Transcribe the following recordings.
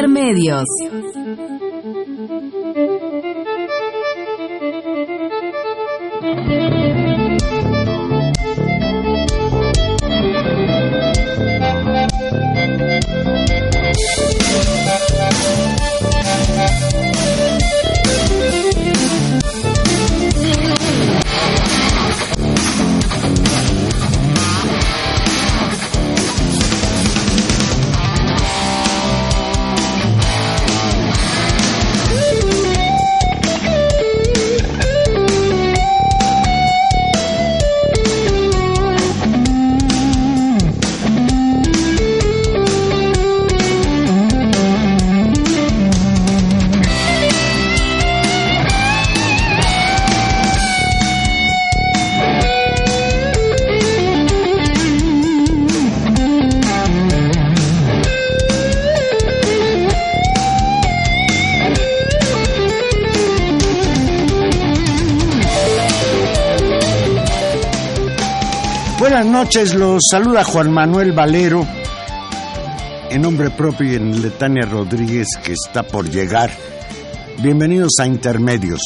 Intermedios. Noches, los saluda Juan Manuel Valero, en nombre propio y en el de Tania Rodríguez, que está por llegar. Bienvenidos a Intermedios.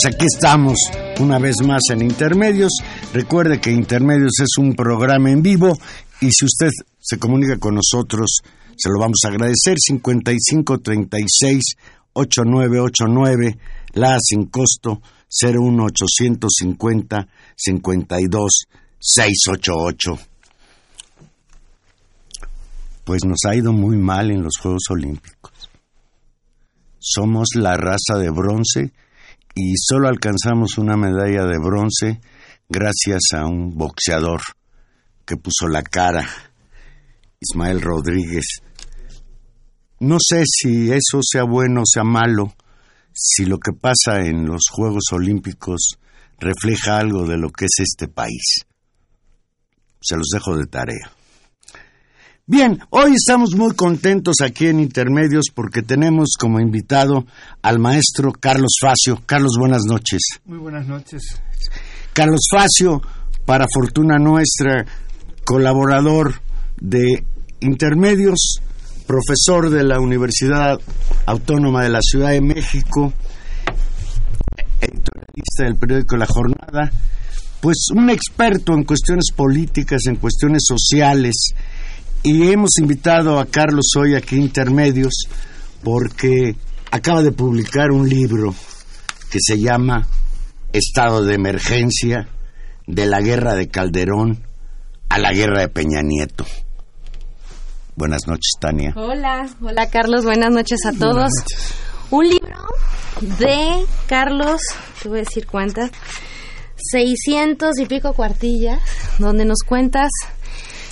Pues aquí estamos una vez más en Intermedios. Recuerde que Intermedios es un programa en vivo y si usted se comunica con nosotros, se lo vamos a agradecer. 5536 8989, la sin costo 01850 52 688. Pues nos ha ido muy mal en los Juegos Olímpicos. Somos la raza de bronce y solo alcanzamos una medalla de bronce gracias a un boxeador que puso la cara, Ismael Rodríguez. No sé si eso sea bueno o sea malo, si lo que pasa en los Juegos Olímpicos refleja algo de lo que es este país. Se los dejo de tarea. Bien, hoy estamos muy contentos aquí en Intermedios porque tenemos como invitado al maestro Carlos Facio. Carlos, buenas noches. Muy buenas noches. Carlos Facio, para fortuna nuestra, colaborador de Intermedios, profesor de la Universidad Autónoma de la Ciudad de México, editorialista del periódico La Jornada, pues un experto en cuestiones políticas, en cuestiones sociales, y hemos invitado a Carlos hoy aquí Intermedios porque acaba de publicar un libro que se llama Estado de Emergencia de la Guerra de Calderón a la Guerra de Peña Nieto. Buenas noches, Tania. Hola, hola Carlos, buenas noches a todos. Un libro de Carlos, te voy a decir cuántas, 600 y pico cuartillas, donde nos cuentas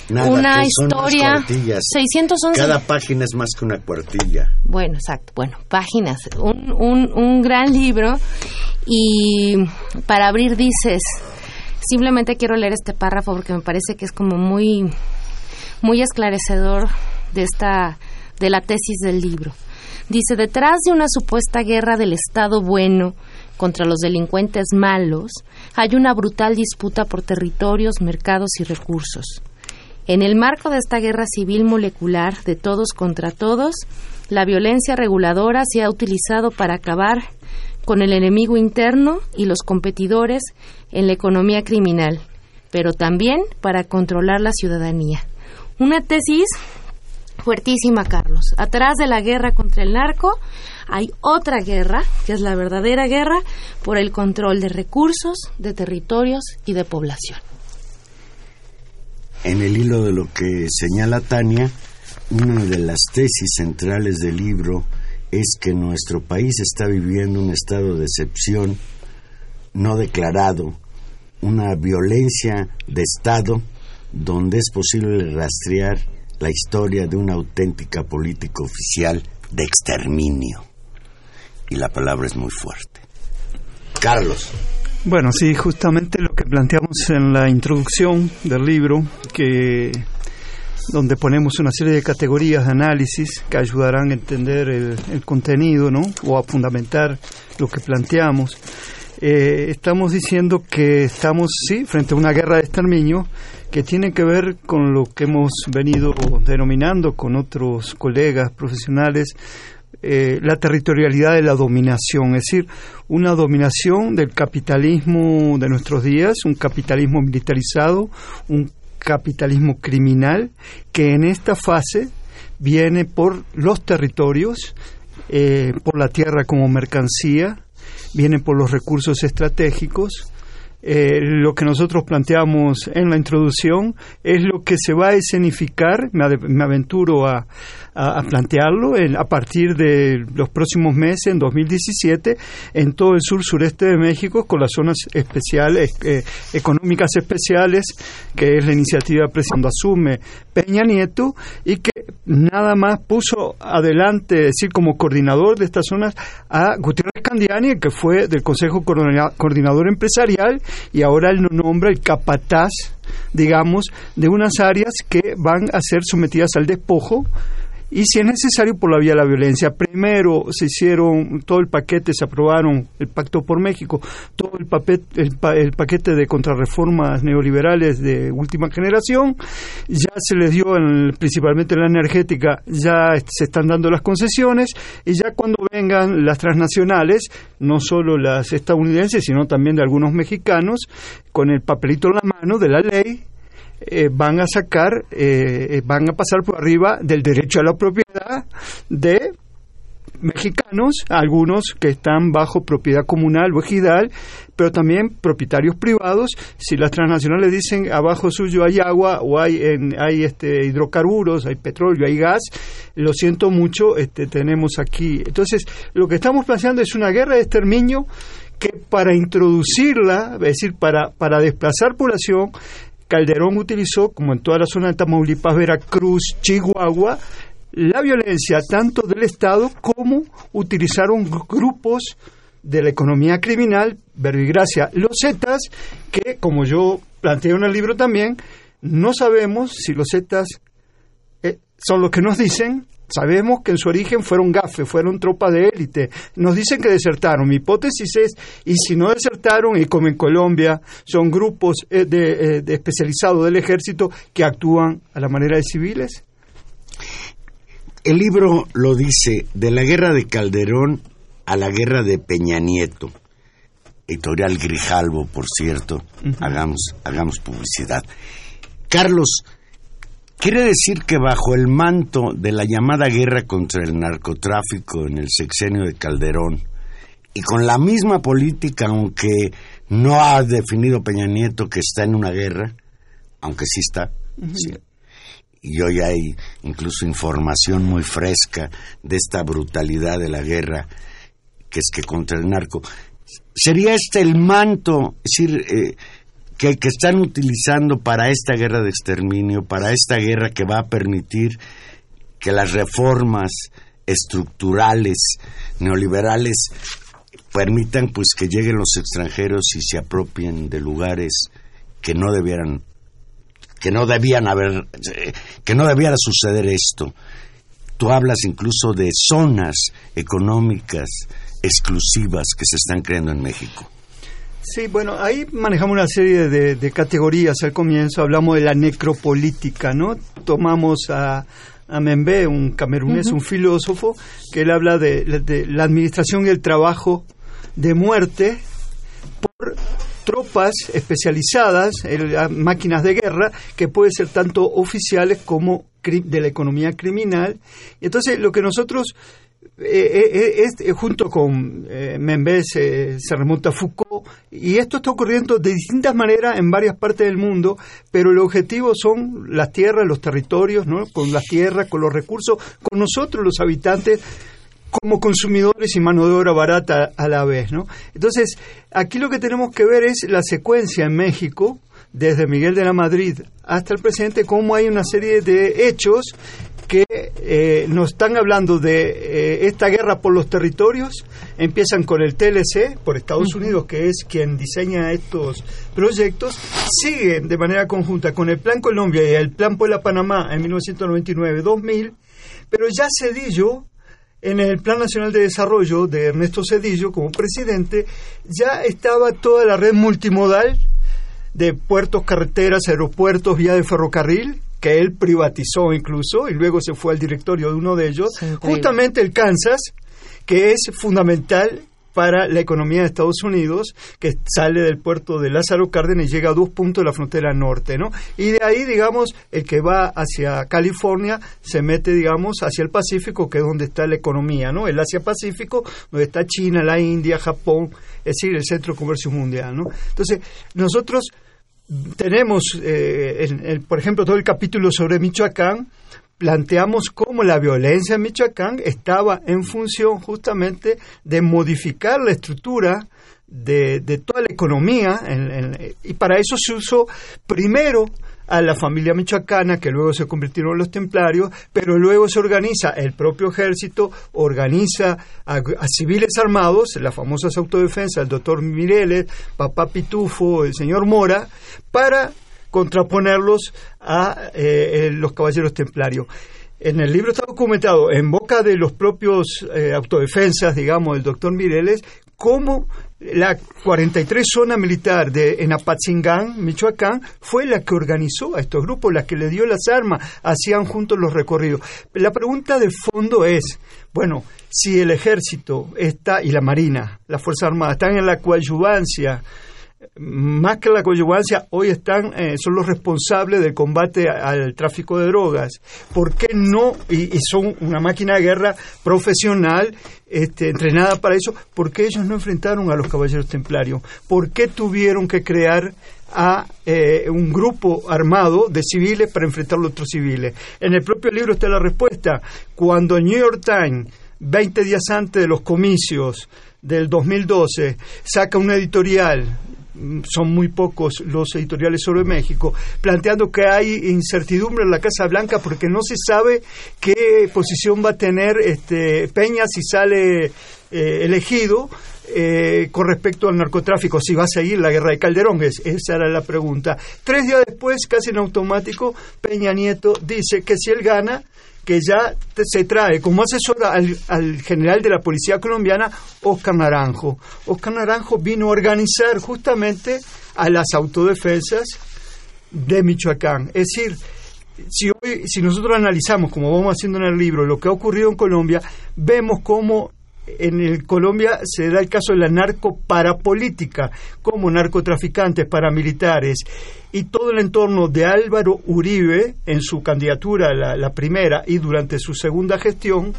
Nada, una historia. dos cuartillas. 611. Cada página es más que una cuartilla. Bueno, exacto. Bueno, páginas. Un, un, un gran libro. Y para abrir dices, simplemente quiero leer este párrafo porque me parece que es como muy, muy esclarecedor de esta, de la tesis del libro. Dice, detrás de una supuesta guerra del Estado bueno contra los delincuentes malos, hay una brutal disputa por territorios, mercados y recursos. En el marco de esta guerra civil molecular de todos contra todos, la violencia reguladora se ha utilizado para acabar con el enemigo interno y los competidores en la economía criminal, pero también para controlar la ciudadanía. Una tesis fuertísima, Carlos. Atrás de la guerra contra el narco hay otra guerra, que es la verdadera guerra por el control de recursos, de territorios y de población. En el hilo de lo que señala Tania, una de las tesis centrales del libro es que nuestro país está viviendo un estado de excepción no declarado, una violencia de Estado donde es posible rastrear la historia de una auténtica política oficial de exterminio. Y la palabra es muy fuerte. Carlos. Bueno, sí, justamente lo que planteamos en la introducción del libro, que donde ponemos una serie de categorías de análisis que ayudarán a entender el, contenido, ¿no? O a fundamentar lo que planteamos. Eh, estamos diciendo que estamos, sí, frente a una guerra de exterminio que tiene que ver con lo que hemos venido denominando con otros colegas profesionales eh, la territorialidad de la dominación, es decir, una dominación del capitalismo de nuestros días, un capitalismo militarizado, un capitalismo criminal que en esta fase viene por los territorios, eh, por la tierra como mercancía, viene por los recursos estratégicos, eh, lo que nosotros planteamos en la introducción es lo que se va a escenificar, me, aventuro a, plantearlo, a partir de los próximos meses, en 2017, en todo el sur sureste de México, con las zonas especiales, eh, económicas especiales, que es la iniciativa cuando asume Peña Nieto, y que nada más puso adelante, es decir, como coordinador de estas zonas, a Gutiérrez Candiani, que fue del Consejo Coordinador Empresarial, y ahora él nombra el capataz, digamos, de unas áreas que van a ser sometidas al despojo y si es necesario por la vía de la violencia. Primero se hicieron todo el paquete, se aprobaron el Pacto por México, todo el, el, paquete de contrarreformas neoliberales de última generación, ya se les dio principalmente en la energética, ya se están dando las concesiones y ya cuando vengan las transnacionales, no solo las estadounidenses, sino también de algunos mexicanos, con el papelito en la mano de la ley, eh, van a sacar, eh, eh, van a pasar por arriba del derecho a la propiedad de mexicanos, algunos que están bajo propiedad comunal o ejidal, pero también propietarios privados. Si las transnacionales dicen abajo suyo hay agua o hay, hay este, hidrocarburos, hay petróleo, hay gas, lo siento mucho, este, tenemos aquí. Entonces, lo que estamos planteando es una guerra de exterminio que para introducirla, es decir, para, para desplazar población, Calderón utilizó, como en toda la zona de Tamaulipas, Veracruz, Chihuahua, la violencia tanto del Estado como utilizaron grupos de la economía criminal, verbigracia, los Zetas, que, como yo planteo en el libro también, no sabemos si los Zetas eh, son los que nos dicen Sabemos que en su origen fueron gafes, fueron tropas de élite. Nos dicen que desertaron. Mi hipótesis es, y si no desertaron, y como en Colombia, son grupos eh, de, eh, de especializados del ejército que actúan a la manera de civiles. El libro lo dice, de la guerra de Calderón a la guerra de Peña Nieto. Editorial Grijalvo, por cierto. hagamos, hagamos publicidad. Carlos, Quiere decir que bajo el manto de la llamada guerra contra el narcotráfico en el sexenio de Calderón, y con la misma política, aunque no ha definido Peña Nieto que está en una guerra, aunque sí está, y hoy hay incluso información muy fresca de esta brutalidad de la guerra, que es que contra el narco. ¿Sería este el manto, es decir, eh, que, están utilizando para esta guerra de exterminio, para esta guerra que va a permitir que las reformas estructurales neoliberales permitan pues que lleguen los extranjeros y se apropien de lugares que no debieran que no debían haber que no debiera suceder esto. Tú hablas incluso de zonas económicas exclusivas que se están creando en México. Sí, bueno, ahí manejamos una serie de, categorías. Al comienzo hablamos de la necropolítica, ¿no? Tomamos a, a Membe, un camerunés, un filósofo, que él habla de, la administración y el trabajo de muerte por tropas especializadas, máquinas de guerra, que pueden ser tanto oficiales como de la economía criminal. Entonces, lo que nosotros eh, eh, junto con eh, Membés se remonta a Foucault y esto está ocurriendo de distintas maneras en varias partes del mundo, pero el objetivo son las tierras, los territorios, ¿no? con las tierras, con los recursos, con nosotros los habitantes como consumidores y mano de obra barata a la vez, ¿no? Entonces, aquí lo que tenemos que ver es la secuencia en México, desde Miguel de la Madrid hasta el presente, cómo hay una serie de hechos que eh, nos están hablando de eh, esta guerra por los territorios. Empiezan con el TLC por Estados Unidos, que es quien diseña estos proyectos. Siguen de manera conjunta con el Plan Colombia y el Plan Puebla Panamá en 1999-2000. Pero ya Cedillo, en el Plan Nacional de Desarrollo de Ernesto Cedillo como presidente, ya estaba toda la red multimodal de puertos, carreteras, aeropuertos, vía de ferrocarril, que él privatizó incluso y luego se fue al directorio de uno de ellos, justamente el Kansas, que es fundamental para la economía de Estados Unidos, que sale del puerto de Lázaro Cárdenas y llega a dos puntos de la frontera norte, ¿no? Y de ahí, digamos, el que va hacia California se mete, digamos, hacia el Pacífico, que es donde está la economía, ¿no? El Asia-Pacífico, donde está China, la India, Japón, es decir, el centro de comercio mundial, ¿no? Entonces, nosotros tenemos, eh, por ejemplo, todo el capítulo sobre Michoacán, planteamos cómo la violencia en Michoacán estaba en función justamente de modificar la estructura de, toda la economía y para eso se usó primero a la familia michoacana, que luego se convirtieron en los templarios, pero luego se organiza el propio ejército, organiza a, civiles armados, las famosas autodefensas, el doctor Mireles, papá Pitufo, el señor Mora, para contraponerlos a eh, los caballeros templarios. En el libro está documentado, en boca de los propios eh, autodefensas, digamos, del doctor Mireles, cómo la 43 zona militar de en Apatzingán, Michoacán, fue la que organizó a estos grupos, la que le dio las armas, hacían juntos los recorridos. La pregunta de fondo es, bueno, si el ejército está y la marina, la fuerza armada están en la coadyuvancia más que la coyugancia, hoy están, eh, son los responsables del combate al tráfico de drogas. ¿Por qué no? Y, son una máquina de guerra profesional, este, entrenada para eso. ¿Por qué ellos no enfrentaron a los caballeros templarios? ¿Por qué tuvieron que crear a eh, un grupo armado de civiles para enfrentar a los otros civiles? En el propio libro está la respuesta. Cuando el New York Times, 20 días antes de los comicios, del 2012 saca un editorial son muy pocos los editoriales sobre México, planteando que hay incertidumbre en la Casa Blanca porque no se sabe qué posición va a tener este Peña si sale eh, elegido eh, con respecto al narcotráfico, si va a seguir la guerra de Calderón, esa era la pregunta. Tres días después, casi en automático, Peña Nieto dice que si él gana, que ya se trae como asesor al, general de la policía colombiana, Oscar Naranjo. Oscar Naranjo vino a organizar justamente a las autodefensas de Michoacán. Es decir, si, hoy, si nosotros analizamos, como vamos haciendo en el libro, lo que ha ocurrido en Colombia, vemos cómo en el Colombia se da el caso de la narcoparapolítica, como narcotraficantes, paramilitares y todo el entorno de Álvaro Uribe en su candidatura, la, primera, y durante su segunda gestión,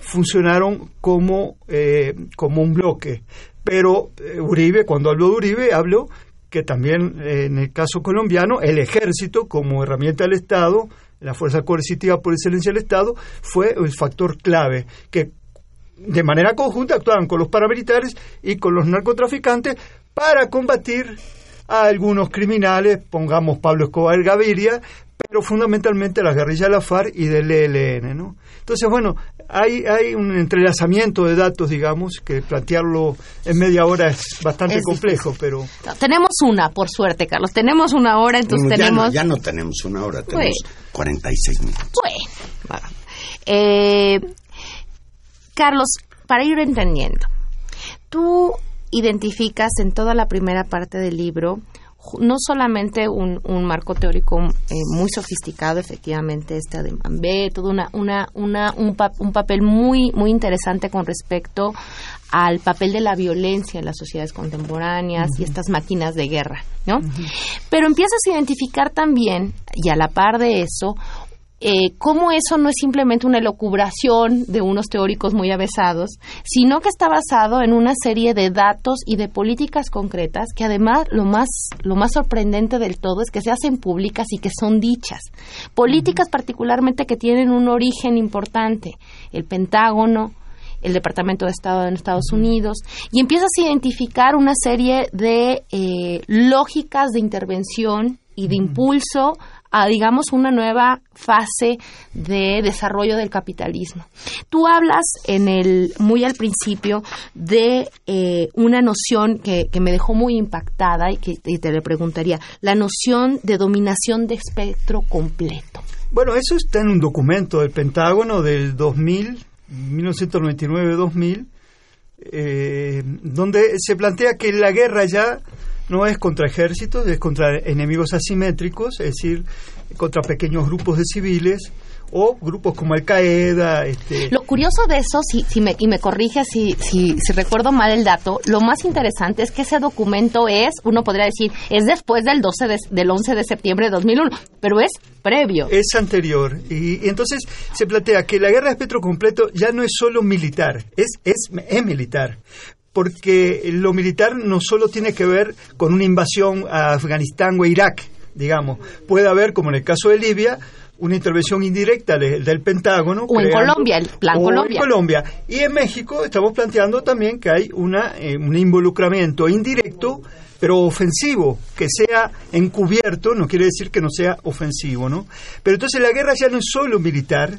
funcionaron como, eh, como un bloque. Pero eh, Uribe, cuando habló de Uribe, habló que también eh, en el caso colombiano, el ejército como herramienta del Estado, la fuerza coercitiva por excelencia del Estado, fue el factor clave, que de manera conjunta actuaban con los paramilitares y con los narcotraficantes para combatir a algunos criminales, pongamos Pablo Escobar Gaviria, pero fundamentalmente las guerrillas de la FARC y del ELN. ¿no? Entonces, bueno, hay, hay un entrelazamiento de datos, digamos, que plantearlo en media hora es bastante complejo, pero... tenemos una, por suerte, Carlos, tenemos una hora, entonces tenemos... ya no tenemos una hora, tenemos 46 minutos. Bueno, eh, Carlos, para ir entendiendo, tú identificas en toda la primera parte del libro no solamente un, marco teórico eh, muy sofisticado, efectivamente, este de Mambé, todo una, una, una, un, papel muy, muy interesante con respecto al papel de la violencia en las sociedades contemporáneas y estas máquinas de guerra, ¿no? Pero empiezas a identificar también, y a la par de eso, eh, cómo eso no es simplemente una elucubración de unos teóricos muy avesados, sino que está basado en una serie de datos y de políticas concretas que además lo más, lo más sorprendente del todo es que se hacen públicas y que son dichas. Políticas particularmente que tienen un origen importante. El Pentágono, el Departamento de Estado en Estados Unidos, y empiezas a identificar una serie de eh, lógicas de intervención y de impulso a, digamos, una nueva fase de desarrollo del capitalismo. Tú hablas en el, muy al principio de eh, una noción que, que, me dejó muy impactada y que te le preguntaría, la noción de dominación de espectro completo. Bueno, eso está en un documento del Pentágono del 2000, 1999-2000, eh, donde se plantea que la guerra ya no es contra ejércitos, es contra enemigos asimétricos, es decir, contra pequeños grupos de civiles o grupos como Al Qaeda. Este... Lo curioso de eso, si, si me, y me corrige si, si, si, recuerdo mal el dato, lo más interesante es que ese documento es, uno podría decir, es después del 12 de, del 11 de septiembre de 2001, pero es previo. Es anterior. Y, y, entonces se plantea que la guerra de espectro completo ya no es solo militar, es, es, es militar porque lo militar no solo tiene que ver con una invasión a Afganistán o a Irak, digamos, puede haber, como en el caso de Libia, una intervención indirecta del, del Pentágono. O en Colombia, el plan o Colombia. En Colombia. Y en México estamos planteando también que hay una, eh, un involucramiento indirecto, pero ofensivo, que sea encubierto, no quiere decir que no sea ofensivo, ¿no? Pero entonces la guerra ya no es solo militar,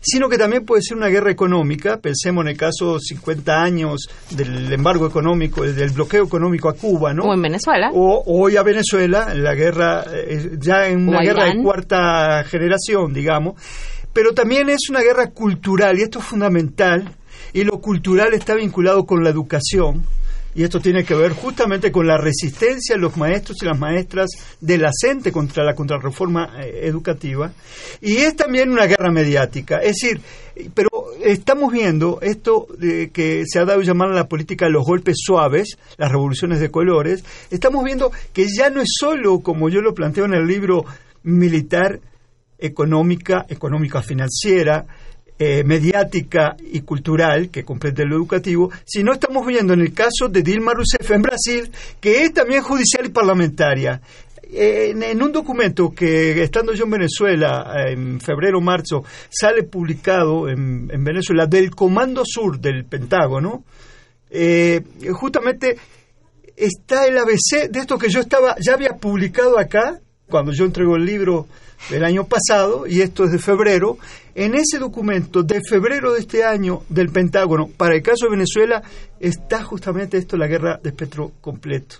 sino que también puede ser una guerra económica. Pensemos en el caso 50 años del embargo económico, del bloqueo económico a Cuba, ¿no? O en Venezuela. O hoy a Venezuela, la guerra, eh, ya en una guerra de cuarta generación, digamos. Pero también es una guerra cultural, y esto es fundamental, y lo cultural está vinculado con la educación y esto tiene que ver justamente con la resistencia de los maestros y las maestras de la contra la contrarreforma eh, educativa, y es también una guerra mediática. Es decir, pero estamos viendo esto de que se ha dado a llamar a la política los golpes suaves, las revoluciones de colores, estamos viendo que ya no es solo, como yo lo planteo en el libro, militar, económica, económica financiera, eh, mediática y cultural que comprende lo educativo, sino estamos viendo en el caso de Dilma Rousseff en Brasil, que es también judicial y parlamentaria. En, en, un documento que, estando yo en Venezuela, en febrero o marzo, sale publicado en, en, Venezuela del Comando Sur del Pentágono, eh, justamente está el ABC de esto que yo estaba, ya había publicado acá, cuando yo entrego el libro del año pasado, y esto es de febrero, en ese documento de febrero de este año del Pentágono, para el caso de Venezuela, está justamente esto, la guerra de espectro completo.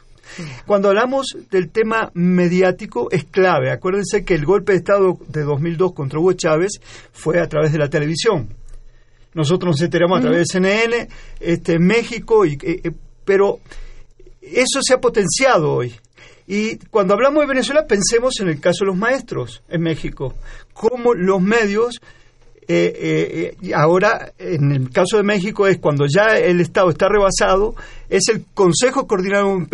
Cuando hablamos del tema mediático es clave. Acuérdense que el golpe de Estado de 2002 contra Hugo Chávez fue a través de la televisión. Nosotros nos enteramos a través de CNN, este, México, y, eh, pero eso se ha potenciado hoy. Y cuando hablamos de Venezuela, pensemos en el caso de los maestros en México, cómo los medios, eh, eh, ahora en el caso de México es cuando ya el Estado está rebasado, es el Consejo Coordinador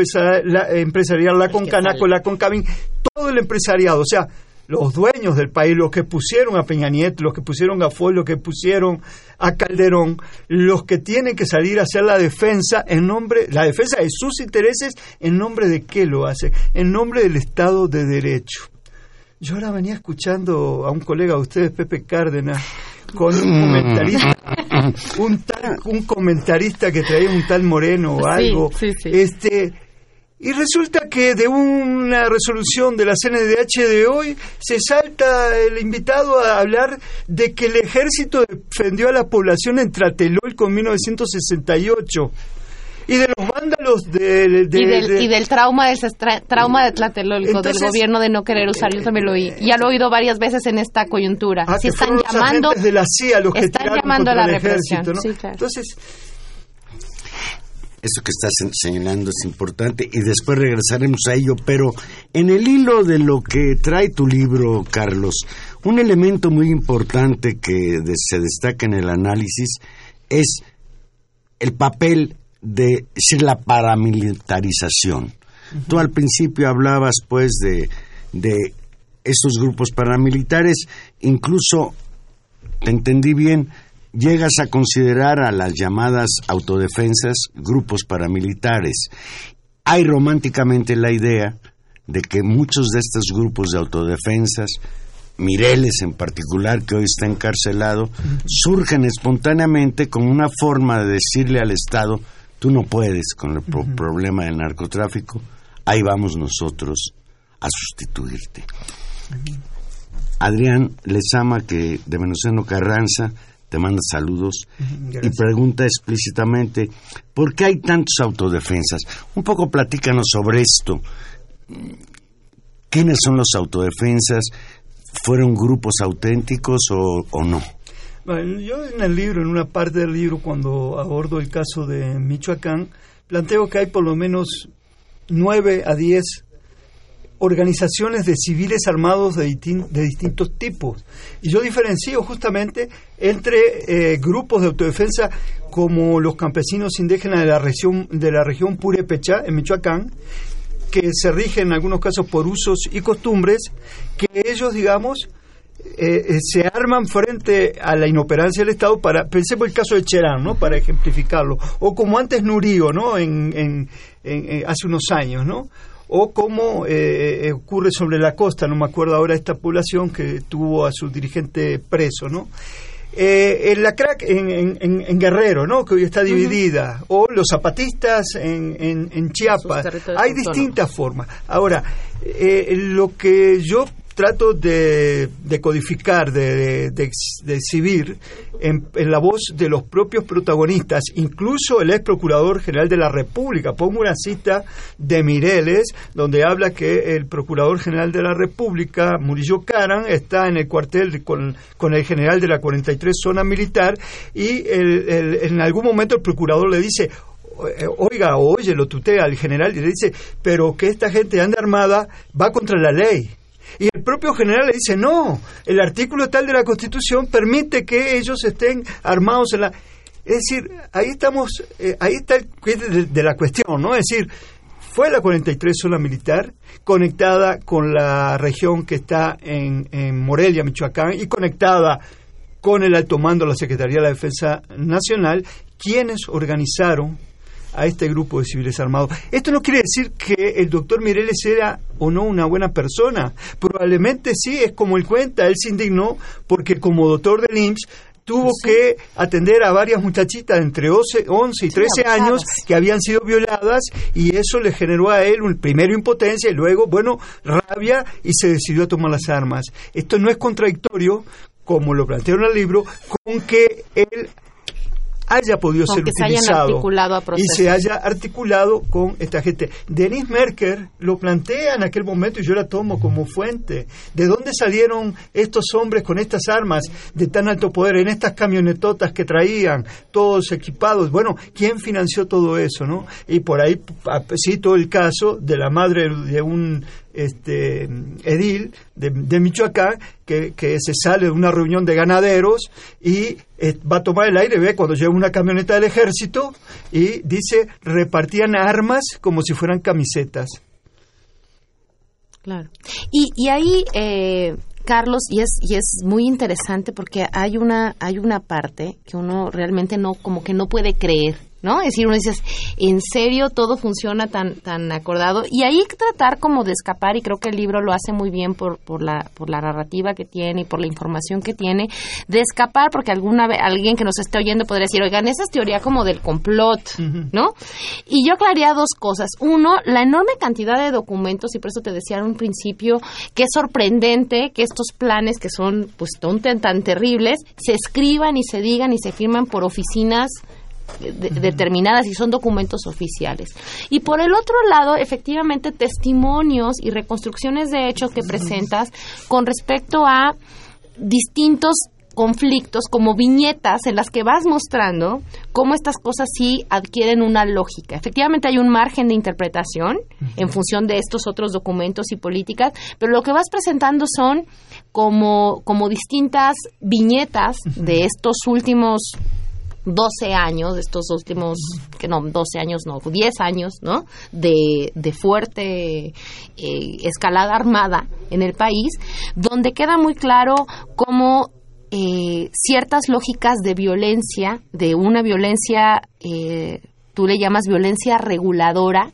Empresarial, la Concanaco, la Concabin, todo el empresariado, o sea, los dueños del país, los que pusieron a Peña Nieto, los que pusieron a Foy, los que pusieron a Calderón, los que tienen que salir a hacer la defensa en nombre, la defensa de sus intereses, en nombre de qué lo hace, en nombre del Estado de Derecho. Yo ahora venía escuchando a un colega de ustedes, Pepe Cárdenas, con un comentarista, un, tal, un comentarista que traía un tal Moreno o algo, sí, sí, sí. este y resulta que de una resolución de la CNDH de hoy se salta el invitado a hablar de que el ejército defendió a la población en Tlatelolco en 1968 y de los vándalos de, de, y, del, de, y, del, trauma del trauma de Tlatelolco Entonces, del gobierno de no querer usar yo también lo oí ya lo he oído varias veces en esta coyuntura ah, si están llamando de la CIA los que están llamando a la represión ¿no? sí, claro. entonces eso que estás señalando es importante y después regresaremos a ello, pero en el hilo de lo que trae tu libro, Carlos, un elemento muy importante que se destaca en el análisis es el papel de decir, la paramilitarización. Uh -huh. Tú al principio hablabas pues de, de estos grupos paramilitares, incluso, te entendí bien, llegas a considerar a las llamadas autodefensas grupos paramilitares. Hay románticamente la idea de que muchos de estos grupos de autodefensas, Mireles en particular, que hoy está encarcelado, surgen espontáneamente como una forma de decirle al Estado, tú no puedes con el problema del narcotráfico, ahí vamos nosotros a sustituirte. Adrián Lezama, que de Veneciano Carranza, te manda saludos y pregunta explícitamente, ¿por qué hay tantos autodefensas? Un poco platícanos sobre esto. ¿Quiénes son los autodefensas? ¿Fueron grupos auténticos o, no? Bueno, yo en el libro, en una parte del libro, cuando abordo el caso de Michoacán, planteo que hay por lo menos nueve a diez organizaciones de civiles armados de, distintos tipos. Y yo diferencio justamente entre eh, grupos de autodefensa como los campesinos indígenas de la región, de la región Purepecha, en Michoacán, que se rigen en algunos casos por usos y costumbres, que ellos, digamos, eh, eh, se arman frente a la inoperancia del Estado para, pensemos el caso de Cherán, ¿no? Para ejemplificarlo, o como antes Nurío, ¿no? En, hace unos años, ¿no? O como eh, eh, ocurre sobre la costa, no me acuerdo ahora esta población que tuvo a su dirigente preso, ¿no? Eh, en la crack en, Guerrero, ¿no? que hoy está dividida, o los zapatistas en, Chiapas. Hay distintas formas. Ahora, lo que yo trato de, codificar, de, exhibir en, la voz de los propios protagonistas, incluso el ex procurador general de la República. Pongo una cita de Mireles, donde habla que el procurador general de la República, Murillo Caran, está en el cuartel con, el general de la 43 zona militar y en algún momento el procurador le dice, oiga, oye, lo tutea al general y le dice, pero que esta gente anda armada va contra la ley y el propio general le dice, no, el artículo tal de la Constitución permite que ellos estén armados en la... Es decir, ahí estamos, eh, ahí está el de, la cuestión, ¿no? Es decir, fue la 43 zona militar conectada con la región que está en, en Morelia, Michoacán, y conectada con el alto mando de la Secretaría de la Defensa Nacional, quienes organizaron a este grupo de civiles armados. Esto no quiere decir que el doctor Mireles era o no una buena persona. Probablemente sí, es como él cuenta, él se indignó porque como doctor del IMSS tuvo que atender a varias muchachitas entre 11, y 13 años que habían sido violadas y eso le generó a él un primero impotencia y luego, bueno, rabia y se decidió a tomar las armas. Esto no es contradictorio como lo planteó en el libro, con que él haya podido ser utilizado y se haya articulado con esta gente. Denis Merker lo plantea en aquel momento y yo la tomo como fuente. ¿De dónde salieron estos hombres con estas armas de tan alto poder en estas camionetotas que traían, todos equipados? Bueno, ¿quién financió todo eso, no? Y por ahí cito el caso de la madre de un este edil de, Michoacán que, se sale de una reunión de ganaderos y eh, va a tomar el aire, ve cuando llega una camioneta del ejército y dice repartían armas como si fueran camisetas. Claro. Y, y ahí, eh, Carlos, y es, y es muy interesante porque hay una, hay una parte que uno realmente no, como que no puede creer ¿no? Es decir, uno dice, en serio todo funciona tan, tan acordado. Y ahí hay que tratar como de escapar, y creo que el libro lo hace muy bien por, por, la, por la narrativa que tiene y por la información que tiene, de escapar, porque alguna vez alguien que nos esté oyendo podría decir, oigan, esa es teoría como del complot, ¿no? Y yo aclararía dos cosas. Uno, la enorme cantidad de documentos, y por eso te decía en un principio, que es sorprendente que estos planes que son pues tan, tan terribles, se escriban y se digan y se firman por oficinas determinadas y son documentos oficiales. Y por el otro lado, efectivamente, testimonios y reconstrucciones de hechos que presentas con respecto a distintos conflictos como viñetas en las que vas mostrando cómo estas cosas sí adquieren una lógica. Efectivamente hay un margen de interpretación en función de estos otros documentos y políticas, pero lo que vas presentando son como, como distintas viñetas de estos últimos 12 años, estos últimos, que no, 12 años, no, 10 años, ¿no? De, de fuerte eh, escalada armada en el país, donde queda muy claro cómo eh, ciertas lógicas de violencia, de una violencia, eh, tú le llamas violencia reguladora,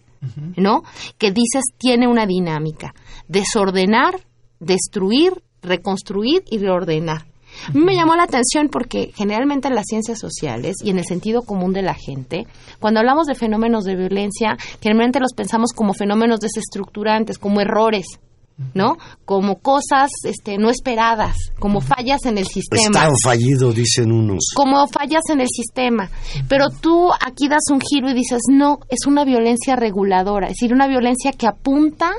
¿no? Que dices tiene una dinámica. Desordenar, destruir, reconstruir y reordenar. A mí me llamó la atención porque generalmente en las ciencias sociales y en el sentido común de la gente, cuando hablamos de fenómenos de violencia, generalmente los pensamos como fenómenos desestructurantes, como errores, ¿no? Como cosas este, no esperadas, como fallas en el sistema. Estado fallido, dicen unos. Como fallas en el sistema. Pero tú aquí das un giro y dices, no, es una violencia reguladora, es decir, una violencia que apunta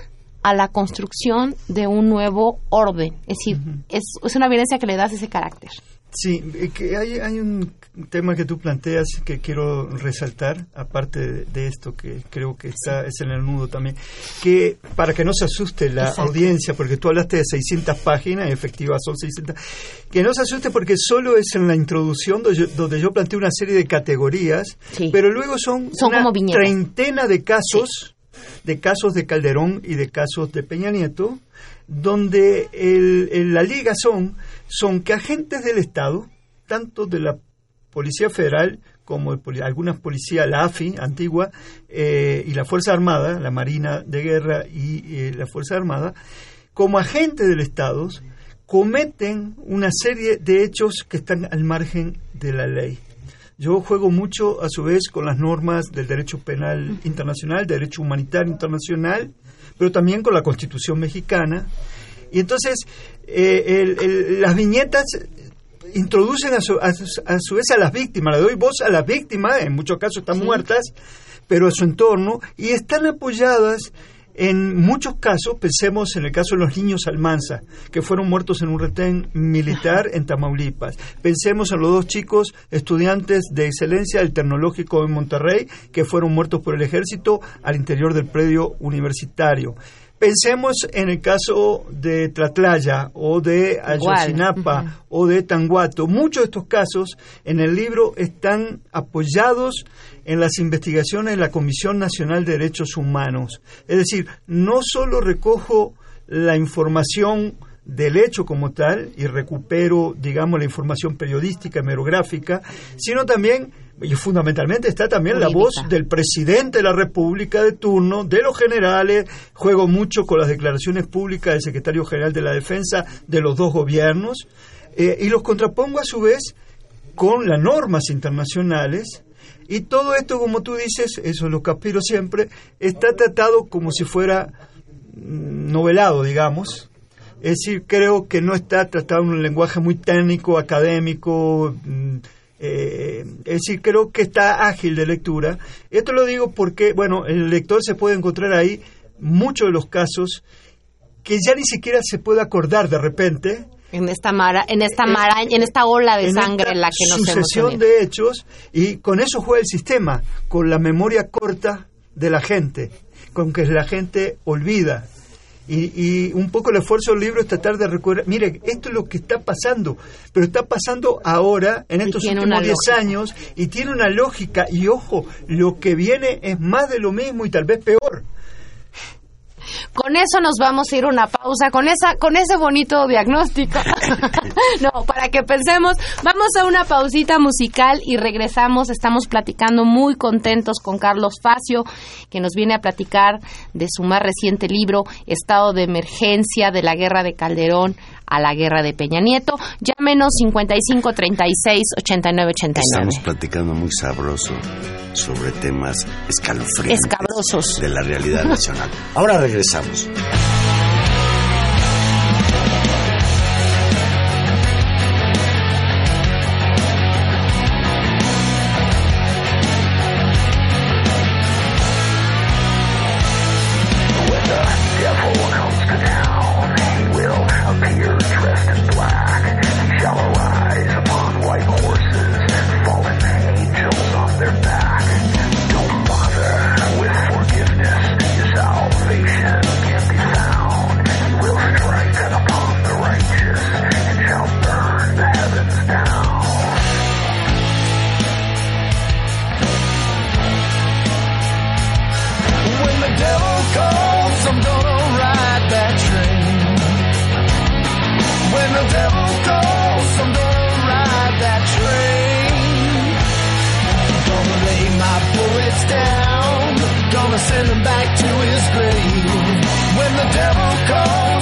a la construcción de un nuevo orden. Es decir, es, es una violencia que le das ese carácter. Sí, eh, que hay, hay un tema que tú planteas que quiero resaltar, aparte de, esto que creo que está es en el nudo también, que para que no se asuste la Exacto. audiencia, porque tú hablaste de 600 páginas, en efectiva son 600, que no se asuste porque solo es en la introducción donde yo, donde yo planteo una serie de categorías, Sí. pero luego son, Son una como treintena de casos, de casos de Calderón y de casos de Peña Nieto, donde el, la liga son, que agentes del Estado, tanto de la Policía Federal como algunas policías, la AFI antigua, eh, y la Fuerza Armada, la Marina de Guerra y eh, la Fuerza Armada, como agentes del Estado, cometen una serie de hechos que están al margen de la ley. Yo juego mucho, a su vez, con las normas del derecho penal internacional, derecho humanitario internacional, pero también con la Constitución mexicana. Y entonces, eh, el- el- las viñetas introducen a su, a a su vez a las víctimas, le doy voz a las víctimas, en muchos casos están muertas, pero a su entorno, y están apoyadas en muchos casos, pensemos en el caso de los niños Almanza, que fueron muertos en un retén militar en Tamaulipas. Pensemos en los dos chicos estudiantes de excelencia del Tecnológico en Monterrey, que fueron muertos por el ejército al interior del predio universitario. Pensemos en el caso de Tlatlaya o de Ayotzinapa o de Tanguato. Muchos de estos casos en el libro están apoyados en las investigaciones de la Comisión Nacional de Derechos Humanos. Es decir, no solo recojo la información del hecho como tal y recupero, digamos, la información periodística, hemerográfica, sino también, y fundamentalmente está también la voz del presidente de la República de turno, de los generales, juego mucho con las declaraciones públicas del secretario general de la Defensa de los dos gobiernos, eh, y los contrapongo a su vez con las normas internacionales, y todo esto, como tú dices, eso lo capiro siempre, está tratado como si fuera mm, novelado, digamos. Es decir, creo que no está tratado en un lenguaje muy técnico, académico. mm, eh, es decir, creo que está ágil de lectura. Esto lo digo porque, bueno, el lector se puede encontrar ahí muchos de los casos que ya ni siquiera se puede acordar de repente, En esta mara, en esta mara, en esta ola de en sangre en la que nos hemos sucesión unido. de hechos y con eso juega el sistema, con la memoria corta de la gente, con que la gente olvida. Y, y un poco el esfuerzo del libro es tratar de recordar, mire, esto es lo que está pasando, pero está pasando ahora, en estos últimos una 10 lógica. años, y tiene una lógica, y ojo, lo que viene es más de lo mismo y tal vez peor. Con eso nos vamos a ir a una pausa, con esa, con ese bonito diagnóstico. no, para que pensemos, vamos a una pausita musical y regresamos. Estamos platicando muy contentos con Carlos Facio, que nos viene a platicar de su más reciente libro, Estado de Emergencia de la Guerra de Calderón a la Guerra de Peña Nieto. Llámenos 55 36 89 89. Estamos platicando muy sabroso sobre temas escalofriantes Escabrosos. de la realidad nacional. Ahora regresamos. Don't send him back to his grave. When the devil calls.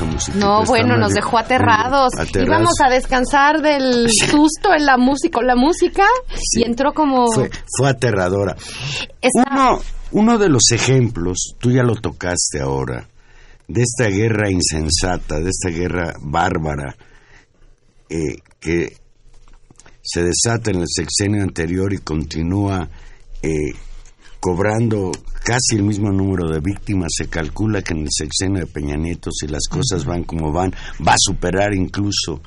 Esa música. No, bueno, nos dejó aterrados. Íbamos a descansar del susto en la música, la música, y entró como... Fue, fue aterradora. Uno, uno de los ejemplos, tú ya lo tocaste ahora, de esta guerra insensata, de esta guerra bárbara, eh, que se desata en el sexenio anterior y continúa eh, cobrando casi el mismo número de víctimas. Se calcula que en el sexenio de Peña Nieto, si las cosas van como van, va a superar incluso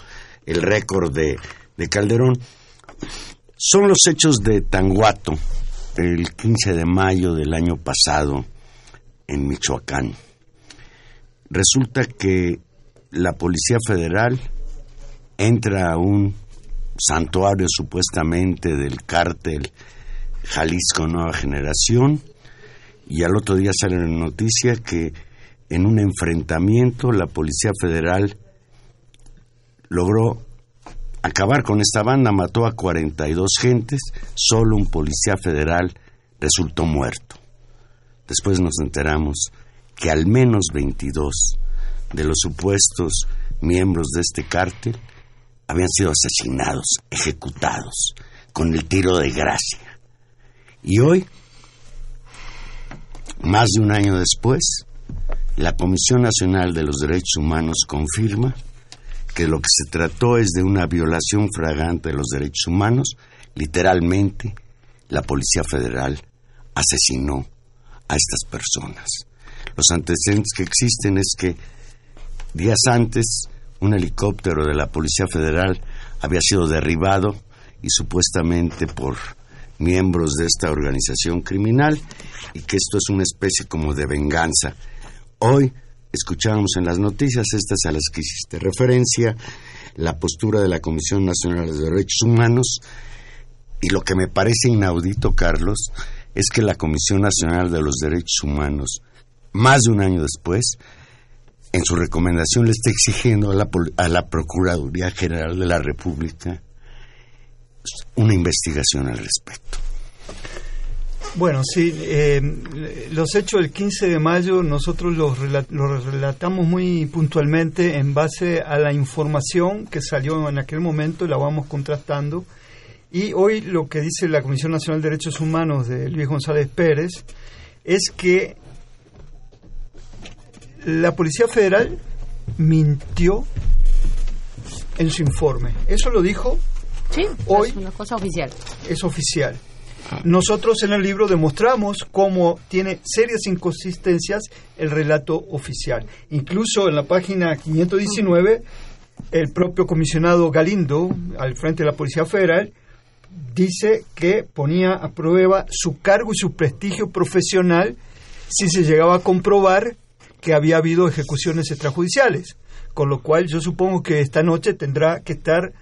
el récord de, de Calderón. Son los hechos de Tanguato, el 15 de mayo del año pasado, en Michoacán. Resulta que la Policía Federal entra a un santuario supuestamente del cártel Jalisco Nueva Generación y al otro día sale la noticia que en un enfrentamiento la Policía Federal logró acabar con esta banda, mató a 42 gentes, solo un policía federal resultó muerto. Después nos enteramos que al menos 22 de los supuestos miembros de este cártel habían sido asesinados, ejecutados, con el tiro de gracia. Y hoy, más de un año después, la Comisión Nacional de los Derechos Humanos confirma que lo que se trató es de una violación fragante de los derechos humanos, literalmente la Policía Federal asesinó a estas personas. Los antecedentes que existen es que días antes un helicóptero de la Policía Federal había sido derribado y supuestamente por miembros de esta organización criminal y que esto es una especie como de venganza. Hoy escuchábamos en las noticias estas a las que hiciste referencia, la postura de la Comisión Nacional de Derechos Humanos y lo que me parece inaudito, Carlos, es que la Comisión Nacional de los Derechos Humanos, más de un año después, en su recomendación le está exigiendo a la, a la Procuraduría General de la República una investigación al respecto. Bueno, sí, eh, los hechos del 15 de mayo nosotros los, los, relatamos muy puntualmente en base a la información que salió en aquel momento, la vamos contrastando. Y hoy lo que dice la Comisión Nacional de Derechos Humanos de Luis González Pérez es que la Policía Federal mintió en su informe. Eso lo dijo sí, hoy. Es una cosa oficial. Es oficial. Nosotros en el libro demostramos cómo tiene serias inconsistencias el relato oficial. Incluso en la página 519, el propio comisionado Galindo, al frente de la Policía Federal, dice que ponía a prueba su cargo y su prestigio profesional si se llegaba a comprobar que había habido ejecuciones extrajudiciales, con lo cual yo supongo que esta noche tendrá que estar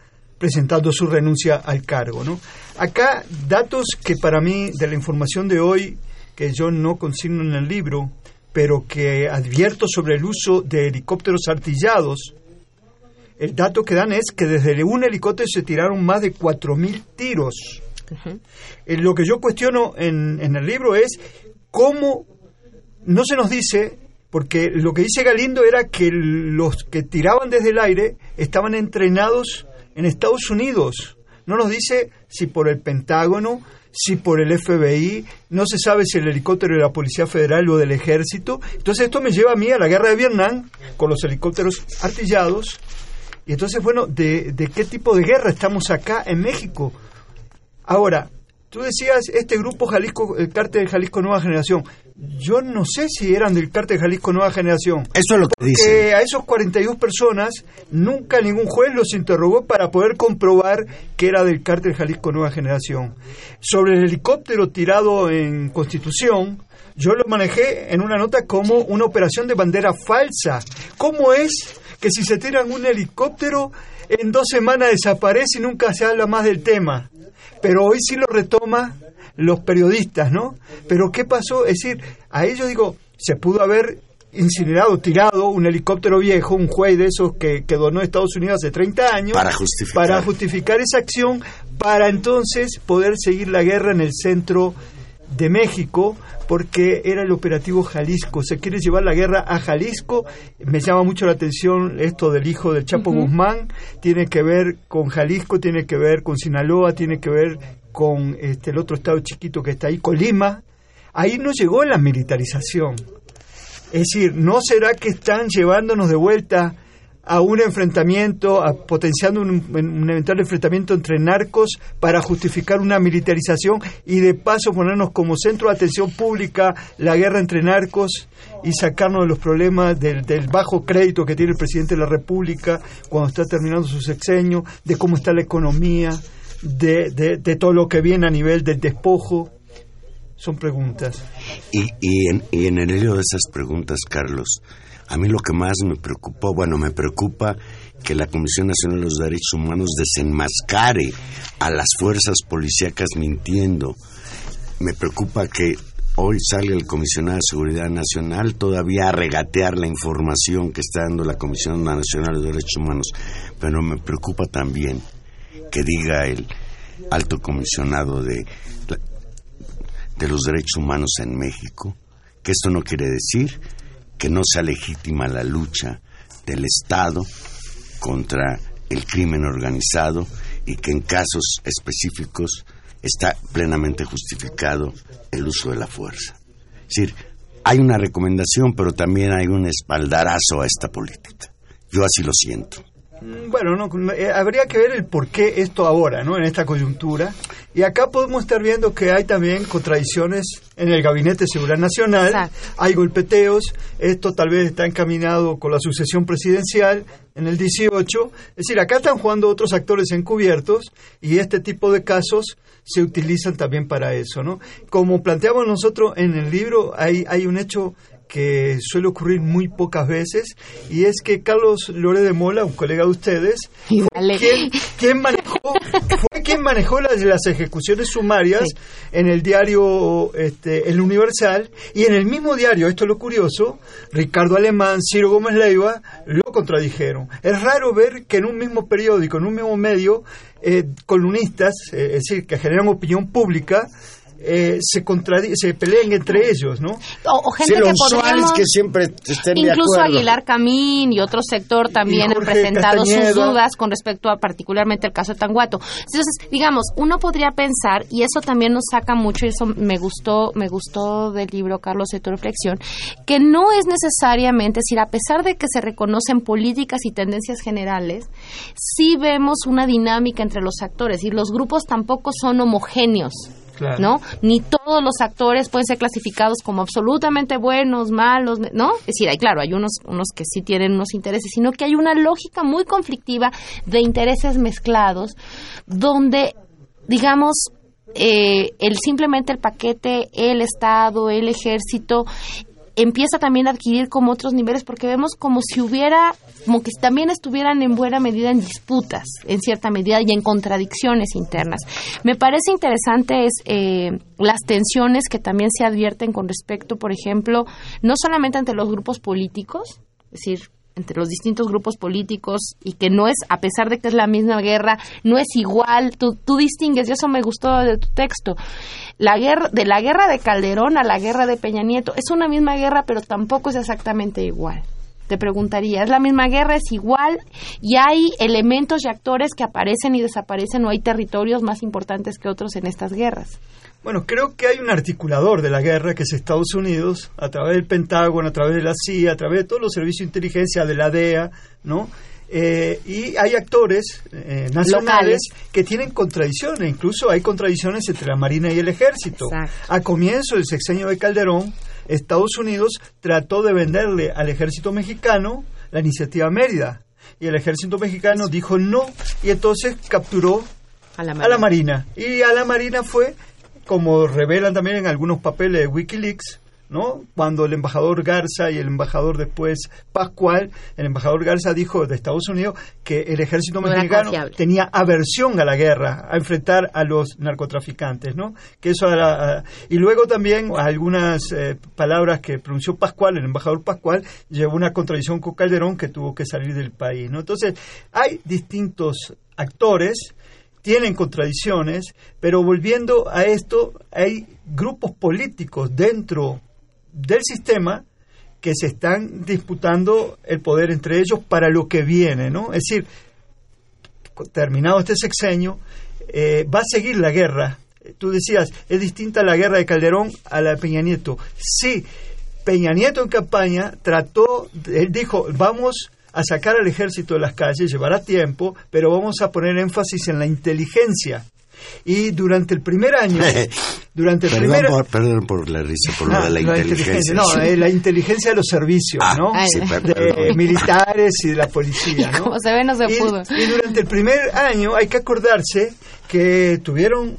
presentando su renuncia al cargo. ¿no? Acá, datos que para mí, de la información de hoy, que yo no consigno en el libro, pero que advierto sobre el uso de helicópteros artillados, el dato que dan es que desde un helicóptero se tiraron más de 4.000 tiros. Eh, lo que yo cuestiono en, en el libro es cómo no se nos dice porque lo que dice Galindo era que los que tiraban desde el aire estaban entrenados en Estados Unidos. No nos dice si por el Pentágono, si por el FBI, no se sabe si el helicóptero de la Policía Federal o del Ejército. Entonces esto me lleva a mí a la guerra de Vietnam con los helicópteros artillados. Y entonces, bueno, ¿de, de qué tipo de guerra estamos acá en México? Ahora, Tú decías, este grupo Jalisco, el cártel de Jalisco Nueva Generación. Yo no sé si eran del cártel Jalisco Nueva Generación. Eso es lo que porque a esos 42 personas nunca ningún juez los interrogó para poder comprobar que era del cártel Jalisco Nueva Generación. Sobre el helicóptero tirado en Constitución, yo lo manejé en una nota como una operación de bandera falsa. ¿Cómo es que si se tiran un helicóptero, en dos semanas desaparece y nunca se habla más del tema? Pero hoy sí lo retoma los periodistas, ¿no? Pero ¿qué pasó? Es decir, a ellos digo, se pudo haber incinerado, tirado un helicóptero viejo, un juez de esos que, que donó Estados Unidos hace 30 años, para justificar. para justificar esa acción, para entonces poder seguir la guerra en el centro de México porque era el operativo Jalisco. Se quiere llevar la guerra a Jalisco. Me llama mucho la atención esto del hijo del Chapo Guzmán. Tiene que ver con Jalisco, tiene que ver con Sinaloa, tiene que ver con este, el otro estado chiquito que está ahí, Colima. Ahí no llegó la militarización. Es decir, ¿no será que están llevándonos de vuelta a un enfrentamiento, a, potenciando un, eventual enfrentamiento entre narcos para justificar una militarización y de paso ponernos como centro de atención pública la guerra entre narcos y sacarnos de los problemas del, bajo crédito que tiene el presidente de la República cuando está terminando su sexenio, de cómo está la economía, de todo lo que viene a nivel del despojo. Son preguntas. Y, y, en, y en el hilo de esas preguntas, Carlos, a mí lo que más me preocupó, bueno, me preocupa que la Comisión Nacional de los Derechos Humanos desenmascare a las fuerzas policíacas mintiendo. Me preocupa que hoy salga el comisionado de Seguridad Nacional todavía a regatear la información que está dando la Comisión Nacional de Derechos Humanos. Pero me preocupa también que diga el alto comisionado de, de los derechos humanos en México que esto no quiere decir que no sea legítima la lucha del Estado contra el crimen organizado y que en casos específicos está plenamente justificado el uso de la fuerza. Es decir, hay una recomendación, pero también hay un espaldarazo a esta política. Yo así lo siento. Bueno, no, eh, habría que ver el por qué esto ahora, ¿no? En esta coyuntura. Y acá podemos estar viendo que hay también contradicciones en el Gabinete de Seguridad Nacional. Exacto. Hay golpeteos. Esto tal vez está encaminado con la sucesión presidencial en el 18. Es decir, acá están jugando otros actores encubiertos y este tipo de casos se utilizan también para eso, ¿no? Como planteamos nosotros en el libro, hay, hay un hecho que suele ocurrir muy pocas veces y es que Carlos Lore de Mola, un colega de ustedes, Y fue quien, quien manejó, fue quien manejó las, las ejecuciones sumarias Sí. en el diario este, El Universal y en el mismo diario, esto es lo curioso, Ricardo Alemán, Ciro Gómez Leiva lo contradijeron. Es raro ver que en un mismo periódico, en un mismo medio, eh, columnistas, eh, es decir, que generan opinión pública, eh, se, se peleen entre ellos, ¿no? O, o gente que podríamos... que siempre estén Incluso. Aguilar Camín y otro sector también han presentado sus dudas con respecto a particularmente el caso de Tanguato. Entonces, digamos, uno podría pensar, y eso también nos saca mucho, y eso me gustó, me gustó del libro, Carlos, de tu reflexión, que no es necesariamente, es decir, a pesar de que se reconocen políticas y tendencias generales, sí vemos una dinámica entre los actores, y los grupos tampoco son homogéneos. ¿No? Ni todos los actores pueden ser clasificados como absolutamente buenos, malos, ¿no? Es decir, hay claro, hay unos unos que sí tienen unos intereses, sino que hay una lógica muy conflictiva de intereses mezclados donde digamos eh, el simplemente el paquete, el Estado, el ejército empieza también a adquirir como otros niveles porque vemos como si hubiera como que también estuvieran en buena medida en disputas en cierta medida y en contradicciones internas me parece interesante es eh, las tensiones que también se advierten con respecto por ejemplo no solamente entre los grupos políticos es decir entre los distintos grupos políticos y que no es, a pesar de que es la misma guerra, no es igual. Tú, tú distingues, y eso me gustó de tu texto, la guerra, de la guerra de Calderón a la guerra de Peña Nieto. Es una misma guerra, pero tampoco es exactamente igual. Te preguntaría, ¿es la misma guerra? ¿Es igual? ¿Y hay elementos y actores que aparecen y desaparecen o hay territorios más importantes que otros en estas guerras? Bueno, creo que hay un articulador de la guerra que es Estados Unidos, a través del Pentágono, a través de la CIA, a través de todos los servicios de inteligencia, de la DEA, ¿no? Eh, y hay actores eh, nacionales Locales. que tienen contradicciones, incluso hay contradicciones entre la Marina y el Ejército. Exacto. A comienzo del sexenio de Calderón, Estados Unidos trató de venderle al ejército mexicano la iniciativa Mérida. Y el ejército mexicano dijo no, y entonces capturó A la a la Marina. Y a la Marina fue, como revelan también en algunos papeles de Wikileaks, ¿no? Cuando el embajador Garza y el embajador después Pascual, el embajador Garza dijo de Estados Unidos que el ejército No mexicano tenía aversión a la guerra, a enfrentar a los narcotraficantes, ¿no? Que eso era, y luego también algunas eh, palabras que pronunció Pascual, el embajador Pascual, llevó una contradicción con Calderón que tuvo que salir del país, ¿no? Entonces, hay distintos actores tienen contradicciones, pero volviendo a esto, hay grupos políticos dentro del sistema que se están disputando el poder entre ellos para lo que viene, ¿no? Es decir, terminado este sexenio, eh, va a seguir la guerra. Tú decías, es distinta la guerra de Calderón a la de Peña Nieto. Sí, Peña Nieto en campaña trató, él dijo, vamos a sacar al ejército de las calles, llevará tiempo, pero vamos a poner énfasis en la inteligencia. Y durante el primer año, durante el Perdón, primer por, perdón por la risa, por lo Ah, de la, inteligencia. No, eh, la inteligencia de los servicios, Ah, ¿no? sí, per- De perdón. militares y de la policía, ¿no? Como se ve, no se y, pudo. y durante el primer año hay que acordarse que tuvieron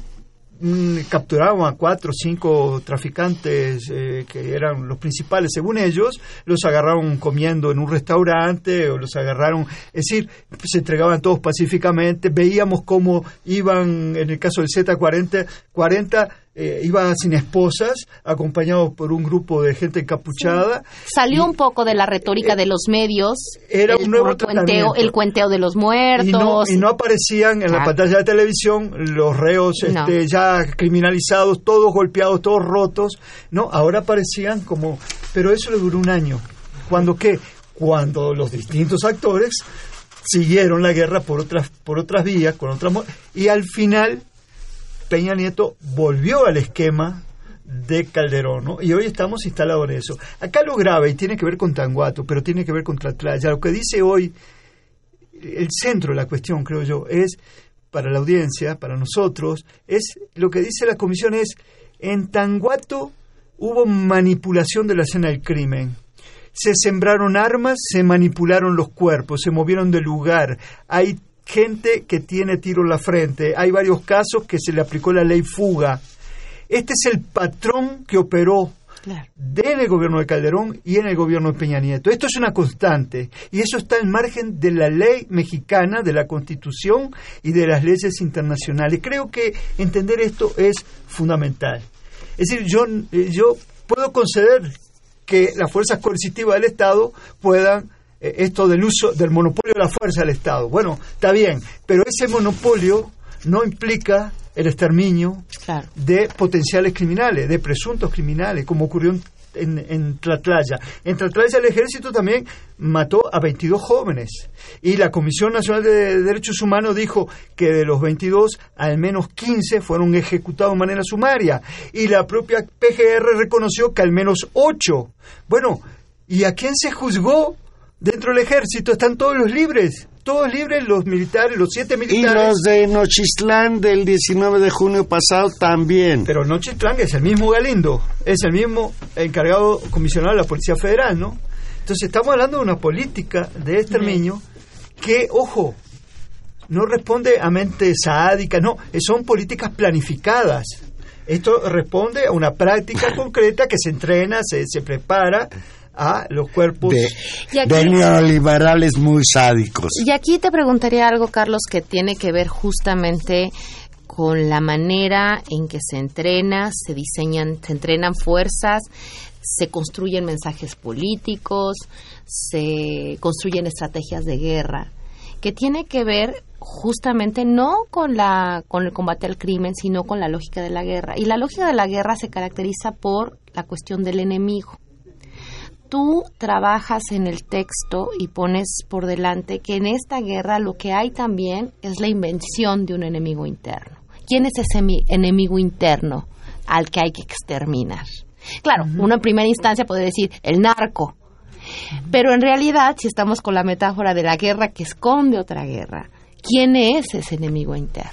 mm, capturaron a cuatro o cinco traficantes eh, que eran los principales. Según ellos, los agarraron comiendo en un restaurante o los agarraron, es decir, se entregaban todos pacíficamente, veíamos cómo iban, en el caso del Z40, 40, eh, iba sin esposas, acompañados por un grupo de gente encapuchada. Salió un poco de la retórica de los medios. Era el un nuevo cuenteo, el cuenteo de los muertos. Y no, y no aparecían en la pantalla de televisión los reos No. este, ya criminalizados, todos golpeados, todos rotos. No, ahora aparecían como... Pero eso le duró un año. ¿Cuándo qué? Cuando los distintos actores siguieron la guerra por otras, por otras vías, con otras... Y al final Peña Nieto volvió al esquema de Calderón, ¿no? Y hoy estamos instalados en eso. Acá lo grave, y tiene que ver con Tanguato, pero tiene que ver con Tlatlaya. Lo que dice hoy el centro de la cuestión, creo yo, es para la audiencia, para nosotros, es lo que dice la comisión es en Tanguato hubo manipulación de la escena del crimen. Se sembraron armas, se manipularon los cuerpos, se movieron de lugar. Hay gente que tiene tiro en la frente. Hay varios casos que se le aplicó la ley fuga. Este es el patrón que operó Claro. en el gobierno de Calderón y en el gobierno de Peña Nieto. Esto es una constante y eso está al margen de la ley mexicana, de la constitución y de las leyes internacionales. Creo que entender esto es fundamental. Es decir, yo, yo puedo conceder que las fuerzas coercitivas del Estado puedan esto del uso del monopolio de la fuerza del Estado. Bueno, está bien, pero ese monopolio no implica el exterminio Claro. de potenciales criminales, de presuntos criminales, como ocurrió en, en, en Tlatlaya. En Tlatlaya el ejército también mató a 22 jóvenes y la Comisión Nacional de Derechos Humanos dijo que de los 22 al menos 15 fueron ejecutados de manera sumaria y la propia PGR reconoció que al menos 8. Bueno, ¿y a quién se juzgó? Dentro del ejército están todos los libres, todos libres los militares, los siete Y militares. los de Nochistlán del 19 de junio pasado también. Pero Nochitlán es el mismo Galindo, es el mismo encargado comisionado de la Policía Federal, ¿no? Entonces estamos hablando de una política de exterminio que, ojo, no responde a mente sádica, no, son políticas planificadas. Esto responde a una práctica concreta que se entrena, se, se prepara a los cuerpos. De, aquí- de neoliberales muy sádicos. Y aquí te preguntaría algo, Carlos, que tiene que ver justamente con la manera en que se entrena, se diseñan, se entrenan fuerzas, se construyen mensajes políticos, se construyen estrategias de guerra, que tiene que ver justamente no con la con el combate al crimen, sino con la lógica de la guerra. Y la lógica de la guerra se caracteriza por la cuestión del enemigo tú trabajas en el texto y pones por delante que en esta guerra lo que hay también es la invención de un enemigo interno. ¿Quién es ese mi- enemigo interno al que hay que exterminar? Claro, uno en primera instancia puede decir el narco, pero en realidad, si estamos con la metáfora de la guerra que esconde otra guerra, ¿quién es ese enemigo interno?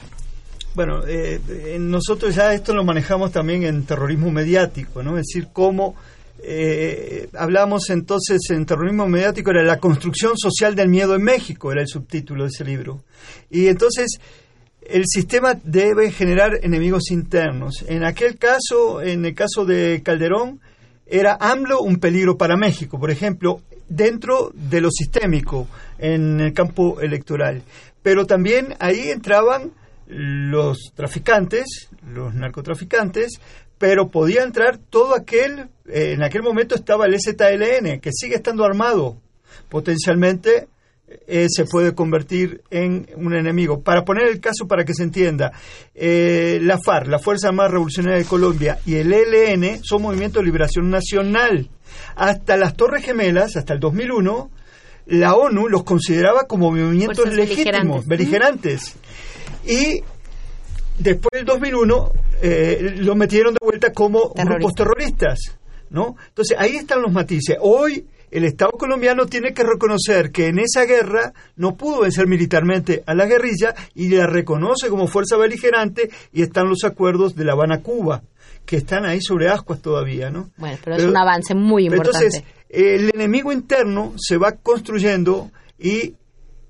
Bueno, eh, eh, nosotros ya esto lo manejamos también en terrorismo mediático, ¿no? Es decir, cómo eh, hablamos entonces en terrorismo mediático, era la construcción social del miedo en México, era el subtítulo de ese libro. Y entonces el sistema debe generar enemigos internos. En aquel caso, en el caso de Calderón, era AMLO un peligro para México, por ejemplo, dentro de lo sistémico en el campo electoral. Pero también ahí entraban los traficantes, los narcotraficantes, pero podía entrar todo aquel, eh, en aquel momento estaba el ZLN, que sigue estando armado, potencialmente eh, se puede convertir en un enemigo. Para poner el caso para que se entienda, eh, la FARC, la Fuerza Armada Revolucionaria de Colombia, y el ELN son movimientos de liberación nacional. Hasta las Torres Gemelas, hasta el 2001, la ONU los consideraba como movimientos Fuerzas legítimos, beligerantes. beligerantes. Y después del 2001 eh, lo metieron de vuelta como grupos terroristas, ¿no? Entonces ahí están los matices. Hoy el Estado colombiano tiene que reconocer que en esa guerra no pudo vencer militarmente a la guerrilla y la reconoce como fuerza beligerante y están los acuerdos de La Habana-Cuba que están ahí sobre ascuas todavía, ¿no? Bueno, pero, es un avance muy importante. Entonces, el enemigo interno se va construyendo y